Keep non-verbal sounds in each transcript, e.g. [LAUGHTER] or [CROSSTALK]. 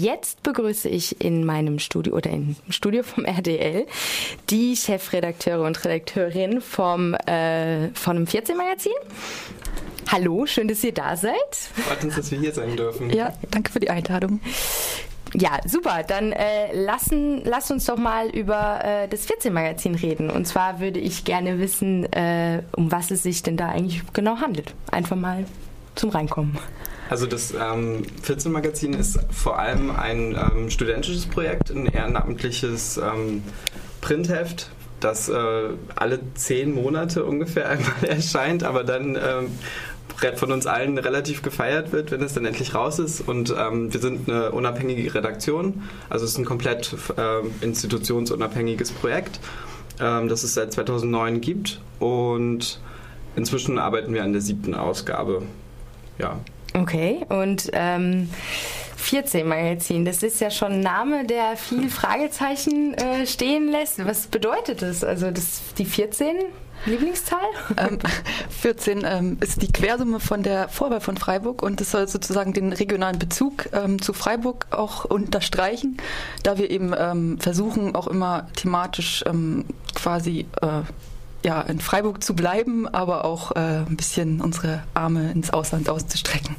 jetzt begrüße ich in meinem Studio oder im Studio vom RDL die Chefredakteure und Redakteurin vom, äh, von einem 14-Magazin. Hallo, schön, dass ihr da seid. Freut uns, dass wir hier sein dürfen. Ja, danke für die Einladung. Ja, super. Dann äh, lassen, lass uns doch mal über äh, das 14-Magazin reden. Und zwar würde ich gerne wissen, äh, um was es sich denn da eigentlich genau handelt. Einfach mal zum Reinkommen. Also das ähm, 14-Magazin ist vor allem ein ähm, studentisches Projekt, ein ehrenamtliches ähm, Printheft, das äh, alle zehn Monate ungefähr [LAUGHS] einmal erscheint, aber dann ähm, von uns allen relativ gefeiert wird, wenn es dann endlich raus ist. Und ähm, wir sind eine unabhängige Redaktion. Also es ist ein komplett äh, institutionsunabhängiges Projekt, ähm, das es seit 2009 gibt. Und inzwischen arbeiten wir an der siebten Ausgabe. Ja. Okay, und ähm, 14 Magazin, das ist ja schon ein Name, der viel Fragezeichen äh, stehen lässt. Was bedeutet das? Also das, die 14? Lieblingszahl? Ähm, 14 ähm, ist die Quersumme von der Vorwahl von Freiburg und das soll sozusagen den regionalen Bezug ähm, zu Freiburg auch unterstreichen, da wir eben ähm, versuchen, auch immer thematisch ähm, quasi äh, ja, in Freiburg zu bleiben, aber auch äh, ein bisschen unsere Arme ins Ausland auszustrecken.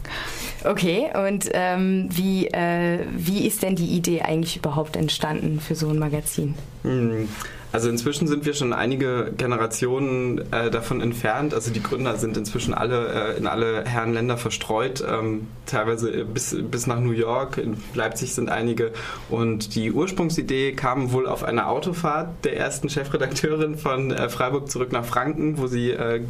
Okay, und ähm, wie, äh, wie ist denn die Idee eigentlich überhaupt entstanden für so ein Magazin? Hm. Also inzwischen sind wir schon einige Generationen äh, davon entfernt. Also die Gründer sind inzwischen alle äh, in alle Herrenländer verstreut, ähm, teilweise bis, bis nach New York. In Leipzig sind einige. Und die Ursprungsidee kam wohl auf einer Autofahrt der ersten Chefredakteurin von äh, Freiburg zurück nach Franken, wo sie äh,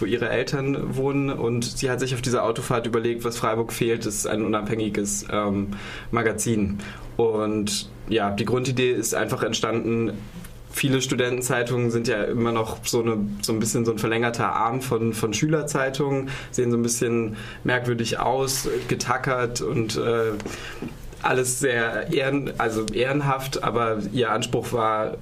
wo ihre Eltern wohnen und sie hat sich auf dieser Autofahrt überlegt, was Freiburg fehlt, ist ein unabhängiges ähm, Magazin. Und ja, die Grundidee ist einfach entstanden, viele Studentenzeitungen sind ja immer noch so, eine, so ein bisschen so ein verlängerter Arm von, von Schülerzeitungen, sehen so ein bisschen merkwürdig aus, getackert und äh, alles sehr ehren, also ehrenhaft, aber ihr Anspruch war,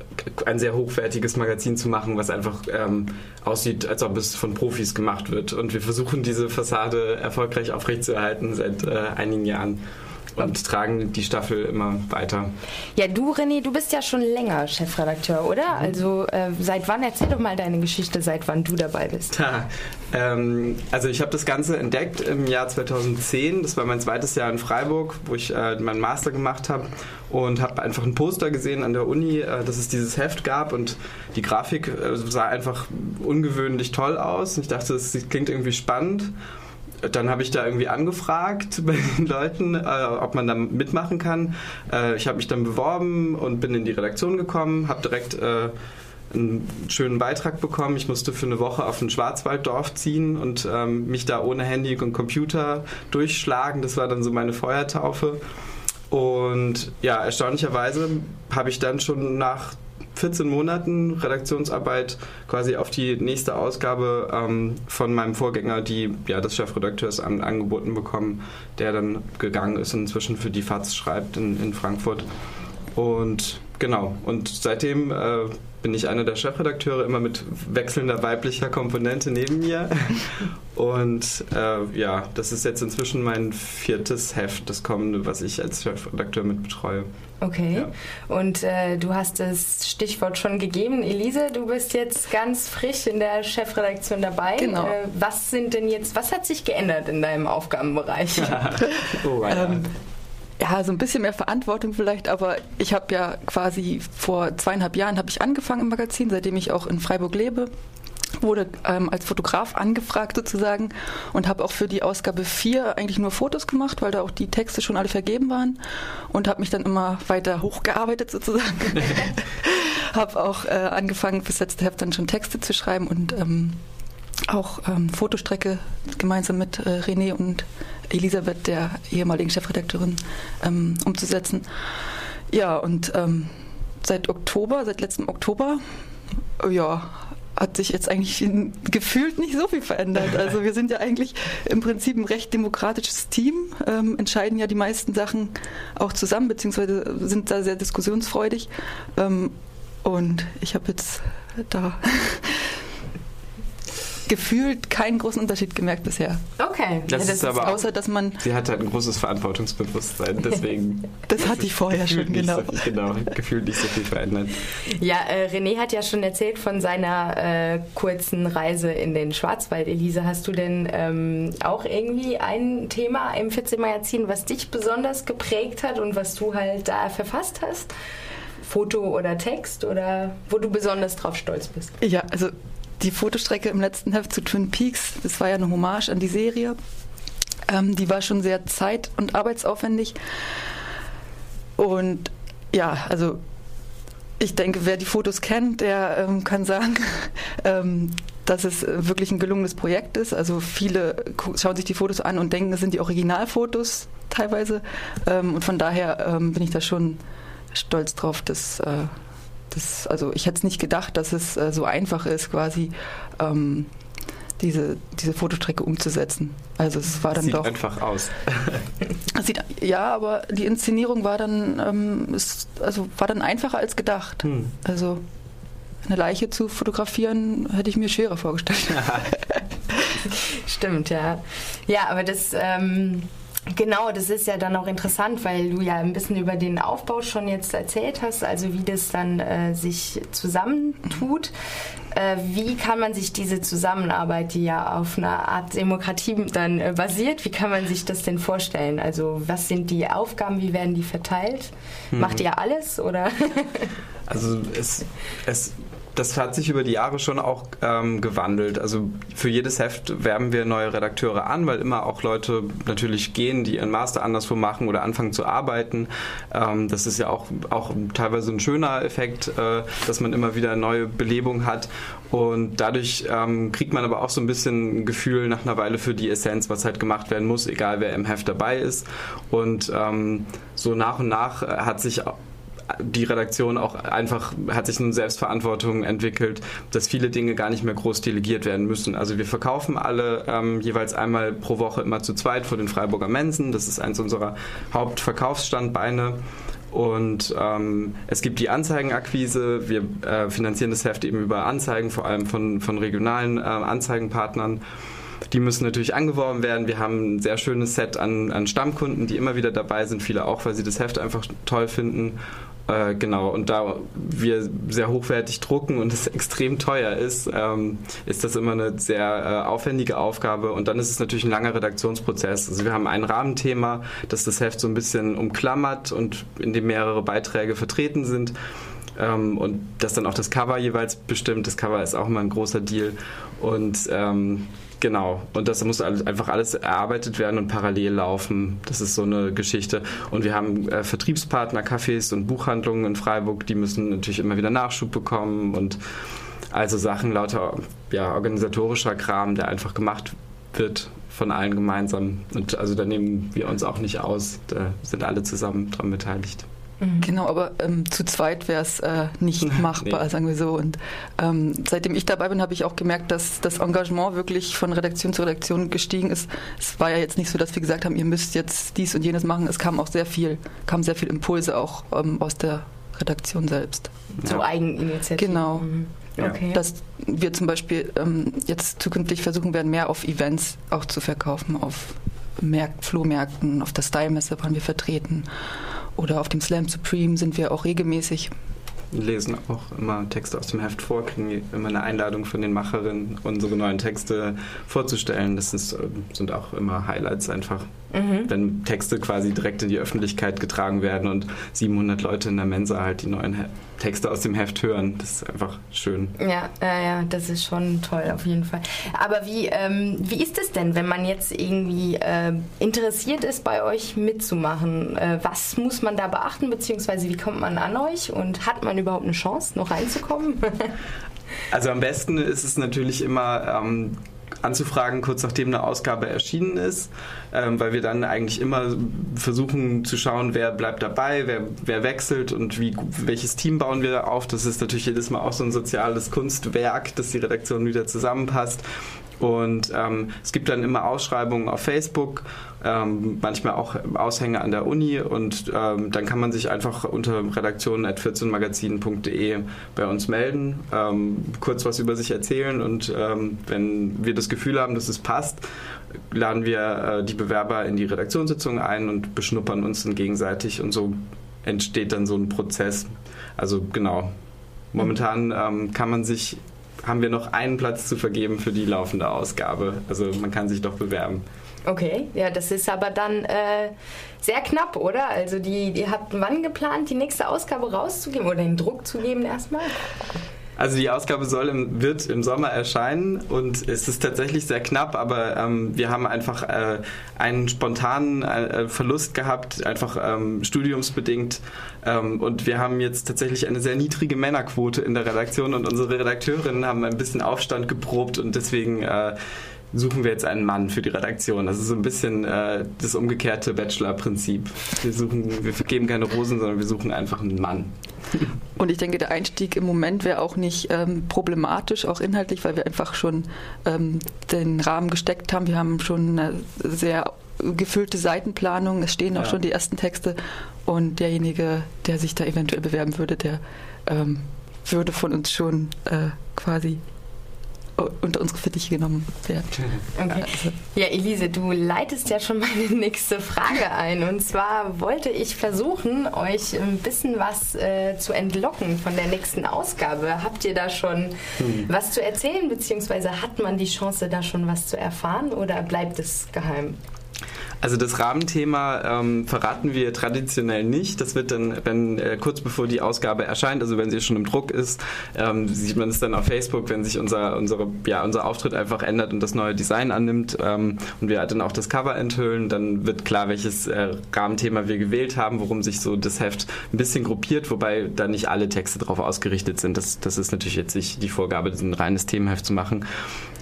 ein sehr hochwertiges Magazin zu machen, was einfach ähm, aussieht, als ob es von Profis gemacht wird. Und wir versuchen diese Fassade erfolgreich aufrechtzuerhalten seit äh, einigen Jahren und tragen die Staffel immer weiter. Ja, du René, du bist ja schon länger Chefredakteur, oder? Mhm. Also äh, seit wann, erzähl doch mal deine Geschichte, seit wann du dabei bist. Ja, ähm, also ich habe das Ganze entdeckt im Jahr 2010, das war mein zweites Jahr in Freiburg, wo ich äh, meinen Master gemacht habe und habe einfach ein Poster gesehen an der Uni, äh, dass es dieses Heft gab und die Grafik äh, sah einfach ungewöhnlich toll aus und ich dachte, das klingt irgendwie spannend dann habe ich da irgendwie angefragt [LAUGHS] bei den Leuten, äh, ob man da mitmachen kann. Äh, ich habe mich dann beworben und bin in die Redaktion gekommen, habe direkt äh, einen schönen Beitrag bekommen. Ich musste für eine Woche auf ein Schwarzwalddorf ziehen und ähm, mich da ohne Handy und Computer durchschlagen. Das war dann so meine Feuertaufe. Und ja, erstaunlicherweise habe ich dann schon nach 14 Monaten Redaktionsarbeit quasi auf die nächste Ausgabe ähm, von meinem Vorgänger, die ja des Chefredakteurs an, angeboten bekommen, der dann gegangen ist und inzwischen für die FAZ schreibt in, in Frankfurt. Und genau, und seitdem äh, bin ich einer der Chefredakteure, immer mit wechselnder weiblicher Komponente neben mir. [LAUGHS] Und äh, ja, das ist jetzt inzwischen mein viertes Heft, das kommende, was ich als Chefredakteur mit betreue. Okay. Ja. Und äh, du hast das Stichwort schon gegeben. Elise, du bist jetzt ganz frisch in der Chefredaktion dabei. Genau. Äh, was sind denn jetzt, was hat sich geändert in deinem Aufgabenbereich? [LAUGHS] oh, ähm, ja, so ein bisschen mehr Verantwortung vielleicht, aber ich habe ja quasi vor zweieinhalb Jahren habe ich angefangen im Magazin, seitdem ich auch in Freiburg lebe wurde ähm, als Fotograf angefragt sozusagen und habe auch für die Ausgabe 4 eigentlich nur Fotos gemacht, weil da auch die Texte schon alle vergeben waren und habe mich dann immer weiter hochgearbeitet sozusagen. [LAUGHS] habe auch äh, angefangen fürs letzte Heft dann schon Texte zu schreiben und ähm, auch ähm, Fotostrecke gemeinsam mit äh, René und Elisabeth, der ehemaligen Chefredakteurin, ähm, umzusetzen. Ja, und ähm, seit Oktober, seit letztem Oktober, ja, hat sich jetzt eigentlich gefühlt nicht so viel verändert. [LAUGHS] Also wir sind ja eigentlich im Prinzip ein recht demokratisches Team, ähm, entscheiden ja die meisten Sachen auch zusammen, beziehungsweise sind da sehr diskussionsfreudig. Ähm, und ich habe jetzt da gefühlt keinen großen Unterschied gemerkt bisher. Okay. Das, ja, das ist aber außer, dass man. Sie hat halt ein großes Verantwortungsbewusstsein, deswegen. [LAUGHS] das hatte ich vorher schon, genau. So, genau, gefühlt nicht so viel verändert. Ja, äh, René hat ja schon erzählt von seiner äh, kurzen Reise in den Schwarzwald. Elise, hast du denn ähm, auch irgendwie ein Thema im 14-Magazin, was dich besonders geprägt hat und was du halt da verfasst hast? Foto oder Text oder wo du besonders drauf stolz bist? Ja, also die Fotostrecke im letzten Heft zu Twin Peaks, das war ja eine Hommage an die Serie. Ähm, die war schon sehr zeit- und arbeitsaufwendig. Und ja, also ich denke, wer die Fotos kennt, der ähm, kann sagen, [LAUGHS] ähm, dass es wirklich ein gelungenes Projekt ist. Also viele schauen sich die Fotos an und denken, es sind die Originalfotos teilweise. Ähm, und von daher ähm, bin ich da schon stolz drauf, dass äh, das, also ich hätte es nicht gedacht, dass es äh, so einfach ist, quasi ähm, diese, diese Fotostrecke umzusetzen. Also es war dann sieht doch. einfach aus. [LAUGHS] sieht, ja, aber die Inszenierung war dann, ähm, ist, also war dann einfacher als gedacht. Hm. Also eine Leiche zu fotografieren, hätte ich mir schwerer vorgestellt. [LAUGHS] Stimmt, ja. Ja, aber das. Ähm Genau, das ist ja dann auch interessant, weil du ja ein bisschen über den Aufbau schon jetzt erzählt hast, also wie das dann äh, sich zusammentut. Äh, wie kann man sich diese Zusammenarbeit, die ja auf einer Art Demokratie dann äh, basiert, wie kann man sich das denn vorstellen? Also was sind die Aufgaben, wie werden die verteilt? Mhm. Macht ihr alles oder? also es, es das hat sich über die Jahre schon auch ähm, gewandelt. Also für jedes Heft werben wir neue Redakteure an, weil immer auch Leute natürlich gehen, die ihren Master anderswo machen oder anfangen zu arbeiten. Ähm, das ist ja auch, auch teilweise ein schöner Effekt, äh, dass man immer wieder neue Belebung hat. Und dadurch ähm, kriegt man aber auch so ein bisschen ein Gefühl nach einer Weile für die Essenz, was halt gemacht werden muss, egal wer im Heft dabei ist. Und ähm, so nach und nach hat sich die Redaktion auch einfach hat sich eine Selbstverantwortung entwickelt, dass viele Dinge gar nicht mehr groß delegiert werden müssen. Also wir verkaufen alle ähm, jeweils einmal pro Woche immer zu zweit vor den Freiburger Mensen. Das ist eins unserer Hauptverkaufsstandbeine. Und ähm, es gibt die Anzeigenakquise. Wir äh, finanzieren das Heft eben über Anzeigen, vor allem von, von regionalen äh, Anzeigenpartnern. Die müssen natürlich angeworben werden. Wir haben ein sehr schönes Set an, an Stammkunden, die immer wieder dabei sind, viele auch, weil sie das Heft einfach toll finden. Äh, genau, und da wir sehr hochwertig drucken und es extrem teuer ist, ähm, ist das immer eine sehr äh, aufwendige Aufgabe und dann ist es natürlich ein langer Redaktionsprozess. Also wir haben ein Rahmenthema, das das Heft so ein bisschen umklammert und in dem mehrere Beiträge vertreten sind. Ähm, und das dann auch das Cover jeweils bestimmt. Das Cover ist auch immer ein großer Deal. Und ähm, Genau, und das muss einfach alles erarbeitet werden und parallel laufen. Das ist so eine Geschichte. Und wir haben äh, Vertriebspartner, Cafés und Buchhandlungen in Freiburg, die müssen natürlich immer wieder Nachschub bekommen und also Sachen lauter ja, organisatorischer Kram, der einfach gemacht wird von allen gemeinsam. Und also da nehmen wir uns auch nicht aus, da sind alle zusammen dran beteiligt. Mhm. Genau, aber ähm, zu zweit wäre es äh, nicht [LAUGHS] machbar, nee. sagen wir so. Und ähm, seitdem ich dabei bin, habe ich auch gemerkt, dass das Engagement wirklich von Redaktion zu Redaktion gestiegen ist. Es war ja jetzt nicht so, dass wir gesagt haben, ihr müsst jetzt dies und jenes machen. Es kam auch sehr viel, kam sehr viel Impulse auch ähm, aus der Redaktion selbst. Ja. Eigeninitiative. Genau. Mhm. Okay. Dass wir zum Beispiel ähm, jetzt zukünftig versuchen werden, mehr auf Events auch zu verkaufen, auf Märk Flohmärkten, auf der Style-Messe waren wir vertreten oder auf dem Slam Supreme sind wir auch regelmäßig. Wir lesen auch immer Texte aus dem Heft vor, kriegen immer eine Einladung von den Macherinnen, unsere neuen Texte vorzustellen. Das ist, sind auch immer Highlights einfach. Mhm. Wenn Texte quasi direkt in die Öffentlichkeit getragen werden und 700 Leute in der Mensa halt die neuen Texte aus dem Heft hören. Das ist einfach schön. Ja, äh, ja, das ist schon toll auf jeden Fall. Aber wie, ähm, wie ist es denn, wenn man jetzt irgendwie äh, interessiert ist, bei euch mitzumachen? Äh, was muss man da beachten, beziehungsweise wie kommt man an euch und hat man überhaupt eine Chance, noch reinzukommen? [LAUGHS] also am besten ist es natürlich immer ähm, anzufragen, kurz nachdem eine Ausgabe erschienen ist, ähm, weil wir dann eigentlich immer versuchen zu schauen, wer bleibt dabei, wer, wer wechselt und wie, welches Team bauen wir auf. Das ist natürlich jedes Mal auch so ein soziales Kunstwerk, dass die Redaktion wieder zusammenpasst. Und ähm, es gibt dann immer Ausschreibungen auf Facebook, ähm, manchmal auch Aushänge an der Uni und ähm, dann kann man sich einfach unter redaktion.14magazin.de bei uns melden, ähm, kurz was über sich erzählen und ähm, wenn wir das Gefühl haben, dass es passt, laden wir äh, die Bewerber in die Redaktionssitzung ein und beschnuppern uns dann gegenseitig und so entsteht dann so ein Prozess. Also genau. Momentan ähm, kann man sich haben wir noch einen Platz zu vergeben für die laufende Ausgabe. Also man kann sich doch bewerben. Okay, ja, das ist aber dann äh, sehr knapp, oder? Also die, ihr habt wann geplant, die nächste Ausgabe rauszugeben oder den Druck zu geben erstmal? Also die Ausgabe soll im, wird im Sommer erscheinen und es ist tatsächlich sehr knapp, aber ähm, wir haben einfach äh, einen spontanen äh, Verlust gehabt, einfach ähm, studiumsbedingt. Ähm, und wir haben jetzt tatsächlich eine sehr niedrige Männerquote in der Redaktion und unsere Redakteurinnen haben ein bisschen Aufstand geprobt und deswegen äh, suchen wir jetzt einen Mann für die Redaktion. Das ist so ein bisschen äh, das umgekehrte Bachelor-Prinzip. Wir suchen, wir geben keine Rosen, sondern wir suchen einfach einen Mann. Und ich denke, der Einstieg im Moment wäre auch nicht ähm, problematisch, auch inhaltlich, weil wir einfach schon ähm, den Rahmen gesteckt haben. Wir haben schon eine sehr gefüllte Seitenplanung, es stehen auch ja. schon die ersten Texte und derjenige, der sich da eventuell bewerben würde, der ähm, würde von uns schon äh, quasi unter unsere Fittiche genommen werden. Okay. Also. Ja, Elise, du leitest ja schon meine [LAUGHS] nächste Frage ein. Und zwar wollte ich versuchen, euch ein bisschen was äh, zu entlocken von der nächsten Ausgabe. Habt ihr da schon hm. was zu erzählen, beziehungsweise hat man die Chance, da schon was zu erfahren oder bleibt es geheim? Also das Rahmenthema ähm, verraten wir traditionell nicht. Das wird dann, wenn äh, kurz bevor die Ausgabe erscheint, also wenn sie schon im Druck ist, ähm, sieht man es dann auf Facebook, wenn sich unser, unsere, ja, unser Auftritt einfach ändert und das neue Design annimmt ähm, und wir dann auch das Cover enthüllen, dann wird klar, welches äh, Rahmenthema wir gewählt haben, worum sich so das Heft ein bisschen gruppiert, wobei da nicht alle Texte darauf ausgerichtet sind. Das, das ist natürlich jetzt nicht die Vorgabe, ein reines Themenheft zu machen.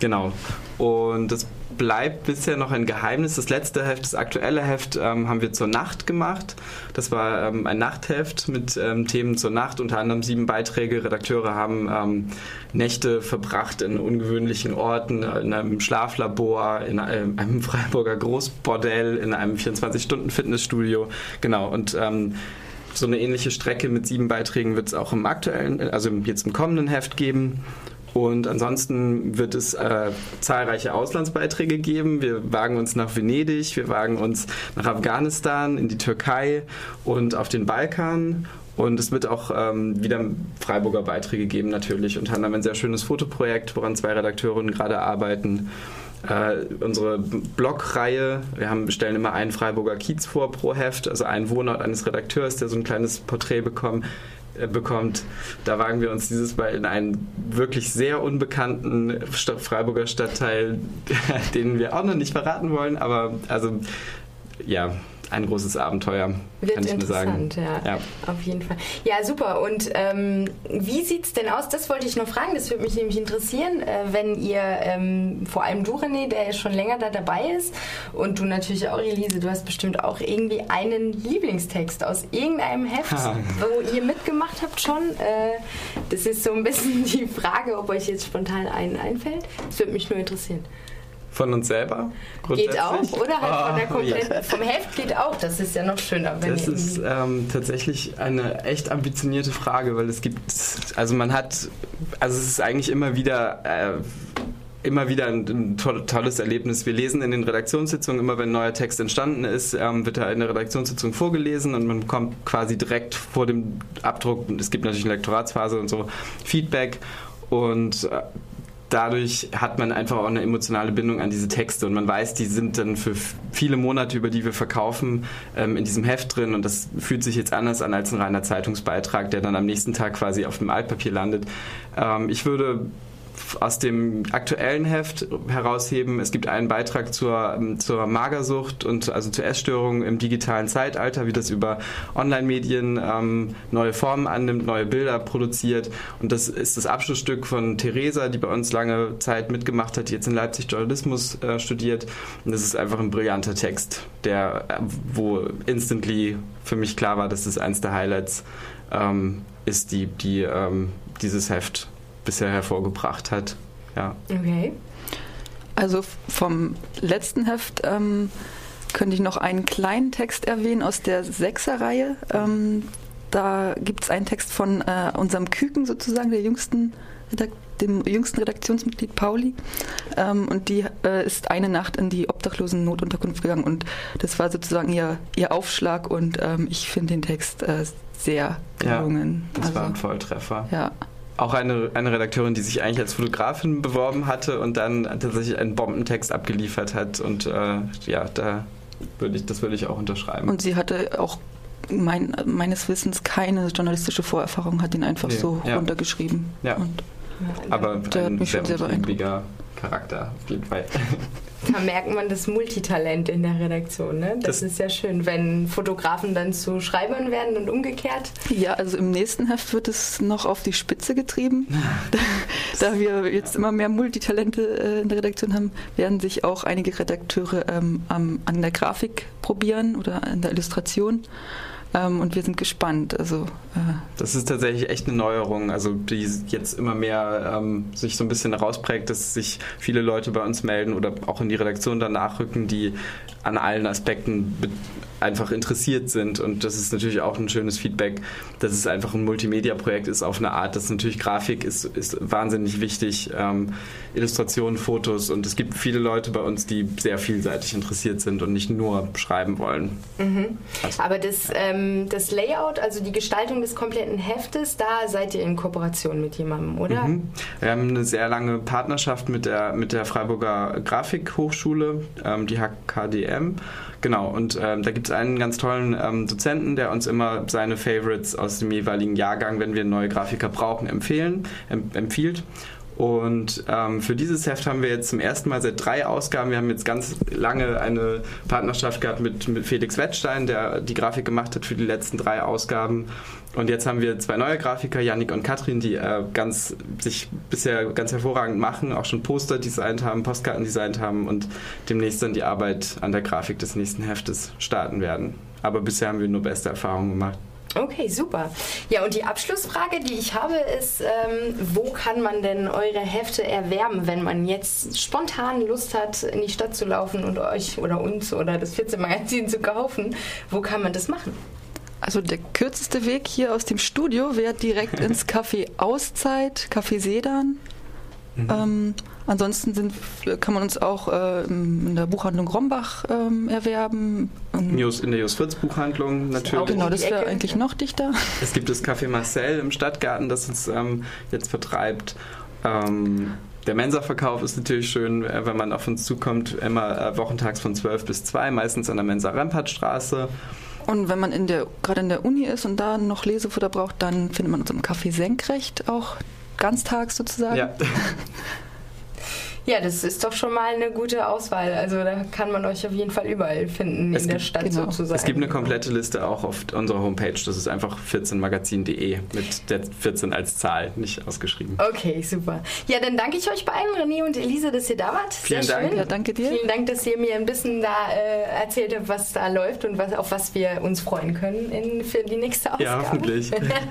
Genau. Und das bleibt bisher noch ein Geheimnis. Das letzte Heft, das aktuelle Heft, ähm, haben wir zur Nacht gemacht. Das war ähm, ein Nachtheft mit ähm, Themen zur Nacht, unter anderem sieben Beiträge. Redakteure haben ähm, Nächte verbracht in ungewöhnlichen Orten, in einem Schlaflabor, in einem, einem Freiburger Großbordell, in einem 24-Stunden-Fitnessstudio. Genau, und ähm, so eine ähnliche Strecke mit sieben Beiträgen wird es auch im aktuellen, also jetzt im kommenden Heft geben. Und ansonsten wird es äh, zahlreiche Auslandsbeiträge geben. Wir wagen uns nach Venedig, wir wagen uns nach Afghanistan, in die Türkei und auf den Balkan. Und es wird auch ähm, wieder Freiburger Beiträge geben natürlich. Unter anderem ein sehr schönes Fotoprojekt, woran zwei Redakteurinnen gerade arbeiten. Äh, unsere Blogreihe, wir haben, stellen immer einen Freiburger Kiez vor pro Heft, also einen Wohnort eines Redakteurs, der so ein kleines Porträt bekommt. Äh, bekommt. Da wagen wir uns dieses Mal in einen wirklich sehr unbekannten Freiburger Stadtteil, [LAUGHS] den wir auch noch nicht verraten wollen, aber also ja, ein großes Abenteuer, Wird kann ich nur sagen. Ja, ja, auf jeden Fall. Ja, super. Und ähm, wie sieht es denn aus? Das wollte ich noch fragen, das würde mich nämlich interessieren, äh, wenn ihr, ähm, vor allem du René, der ja schon länger da dabei ist und du natürlich auch, Elise, du hast bestimmt auch irgendwie einen Lieblingstext aus irgendeinem Heft, [LAUGHS] wo ihr mitgemacht habt schon. Äh, das ist so ein bisschen [LAUGHS] die Frage, ob euch jetzt spontan einen einfällt. Das würde mich nur interessieren. Von uns selber? Geht auch, oder halt oh, von der kompletten, ja. vom Heft geht auch. Das ist ja noch schöner. Das ist ähm, tatsächlich eine echt ambitionierte Frage, weil es gibt, also man hat, also es ist eigentlich immer wieder äh, immer wieder ein, ein, tolles Erlebnis. Wir lesen in den Redaktionssitzungen immer, wenn ein neuer Text entstanden ist, ähm, wird er in der Redaktionssitzung vorgelesen und man bekommt quasi direkt vor dem Abdruck, es gibt natürlich eine Lektoratsphase und so, Feedback und äh, dadurch hat man einfach auch eine emotionale Bindung an diese Texte und man weiß, die sind dann für viele Monate, über die wir verkaufen, ähm, in diesem Heft drin und das fühlt sich jetzt anders an als ein reiner Zeitungsbeitrag, der dann am nächsten Tag quasi auf dem Altpapier landet. Ähm, ich würde aus dem aktuellen Heft herausheben. Es gibt einen Beitrag zur, ähm, zur Magersucht und also zur Essstörung im digitalen Zeitalter, wie das über Online-Medien ähm, neue Formen annimmt, neue Bilder produziert. Und das ist das Abschlussstück von Theresa, die bei uns lange Zeit mitgemacht hat, die jetzt in Leipzig Journalismus äh, studiert. Und das ist einfach ein brillanter Text, der, äh, wo instantly für mich klar war, dass es eins der Highlights ähm, ist, die, die ähm, dieses Heft bisher hervorgebracht hat. Ja. Okay. Also vom letzten Heft ähm, könnte ich noch einen kleinen Text erwähnen aus der Sechserreihe. Ähm, da gibt es einen Text von äh, unserem Küken sozusagen, der jüngsten dem jüngsten Redaktionsmitglied Pauli. Ähm, und die äh, ist eine Nacht in die Obdachlosen-Notunterkunft gegangen und das war sozusagen ihr, ihr Aufschlag und ähm, ich finde den Text äh, sehr gelungen. Ja, das also, war ein Volltreffer. Ja auch eine, eine Redakteurin, die sich eigentlich als Fotografin beworben hatte und dann tatsächlich einen Bombentext abgeliefert hat. Und äh, ja, da würde ich, das würde ich auch unterschreiben. Und sie hatte auch mein, meines Wissens keine journalistische Vorerfahrung, hat ihn einfach nee, so ja. runtergeschrieben. Ja. Und aber der ein sehr, sehr umtriebiger Charakter auf jeden Fall. [LAUGHS] Da merkt man das Multitalent in der Redaktion. Ne? Das, das, ist ja schön, wenn Fotografen dann zu Schreibern werden und umgekehrt. Ja, also im nächsten Heft wird es noch auf die Spitze getrieben. da, [LAUGHS] [LAUGHS] da wir jetzt immer mehr Multitalente äh, in der Redaktion haben, werden sich auch einige Redakteure ähm, an der Grafik probieren oder an der Illustration. Ähm, und wir sind gespannt. Also, äh das ist tatsächlich echt eine Neuerung, also die jetzt immer mehr ähm, sich so ein bisschen herausprägt, dass sich viele Leute bei uns melden oder auch in die Redaktion dann nachrücken, die an allen Aspekten einfach interessiert sind. Und das ist natürlich auch ein schönes Feedback, dass es einfach ein Multimedia-Projekt ist auf eine Art. Das natürlich Grafik ist, ist wahnsinnig wichtig, ähm, Illustrationen, Fotos. Und es gibt viele Leute bei uns, die sehr vielseitig interessiert sind und nicht nur schreiben wollen. Mhm. Also, Aber das, ähm, das Layout, also die Gestaltung des kompletten Heftes, da seid ihr in Kooperation mit jemandem, oder? Mhm. Wir haben eine sehr lange Partnerschaft mit der, mit der Freiburger Grafikhochschule, ähm, die HKDM. Genau, und ähm, da gibt es einen ganz tollen ähm, Dozenten, der uns immer seine Favorites aus dem jeweiligen Jahrgang, wenn wir neue Grafiker brauchen, empfehlen, empfiehlt. Und ähm, für dieses Heft haben wir jetzt zum ersten Mal seit drei Ausgaben, wir haben jetzt ganz lange eine Partnerschaft gehabt mit, mit Felix Wettstein, der die Grafik gemacht hat für die letzten drei Ausgaben. Und jetzt haben wir zwei neue Grafiker, Yannick und Katrin, die äh, ganz, sich bisher ganz hervorragend machen, auch schon Poster designt haben, Postkarten designt haben und demnächst dann die Arbeit an der Grafik des nächsten Heftes starten werden. Aber bisher haben wir nur beste Erfahrungen gemacht. Okay, super. Ja, und die Abschlussfrage, die ich habe, ist, ähm, wo kann man denn eure Hefte erwerben, wenn man jetzt spontan Lust hat, in die Stadt zu laufen und euch oder uns oder das 14-Magazin zu kaufen? Wo kann man das machen? Also der kürzeste Weg hier aus dem Studio wäre direkt ins Café Auszeit, Café Sedan. Mhm. Ähm, ansonsten sind, kann man uns auch äh, in der Buchhandlung Rombach ähm, erwerben. News, in der Jus Fritz Buchhandlung natürlich. Genau, das wäre eigentlich noch dichter. Es gibt das Café Marcel im Stadtgarten, das uns ähm, jetzt vertreibt. Ähm, der Mensa-Verkauf ist natürlich schön, äh, wenn man auf uns zukommt, immer äh, wochentags von 12 bis 2, meistens an der Mensa-Rempartstraße. Und wenn man in der, gerade in der Uni ist und da noch Lesefutter braucht, dann findet man uns im Café Senkrecht auch ganztags sozusagen. Ja. [LAUGHS] Ja, das ist doch schon mal eine gute Auswahl. Also da kann man euch auf jeden Fall überall finden es in gibt, der Stadt genau. sozusagen. Es gibt eine komplette Liste auch auf unserer Homepage. Das ist einfach 14magazin.de mit der 14 als Zahl, nicht ausgeschrieben. Okay, super. Ja, dann danke ich euch beiden, René und Elisa, dass ihr da wart. Sehr Vielen Dank. Schön. Ja, danke dir. Vielen Dank, dass ihr mir ein bisschen da äh, erzählt habt, was da läuft und was, auf was wir uns freuen können in, für die nächste Ausgabe. Ja, hoffentlich. [LAUGHS]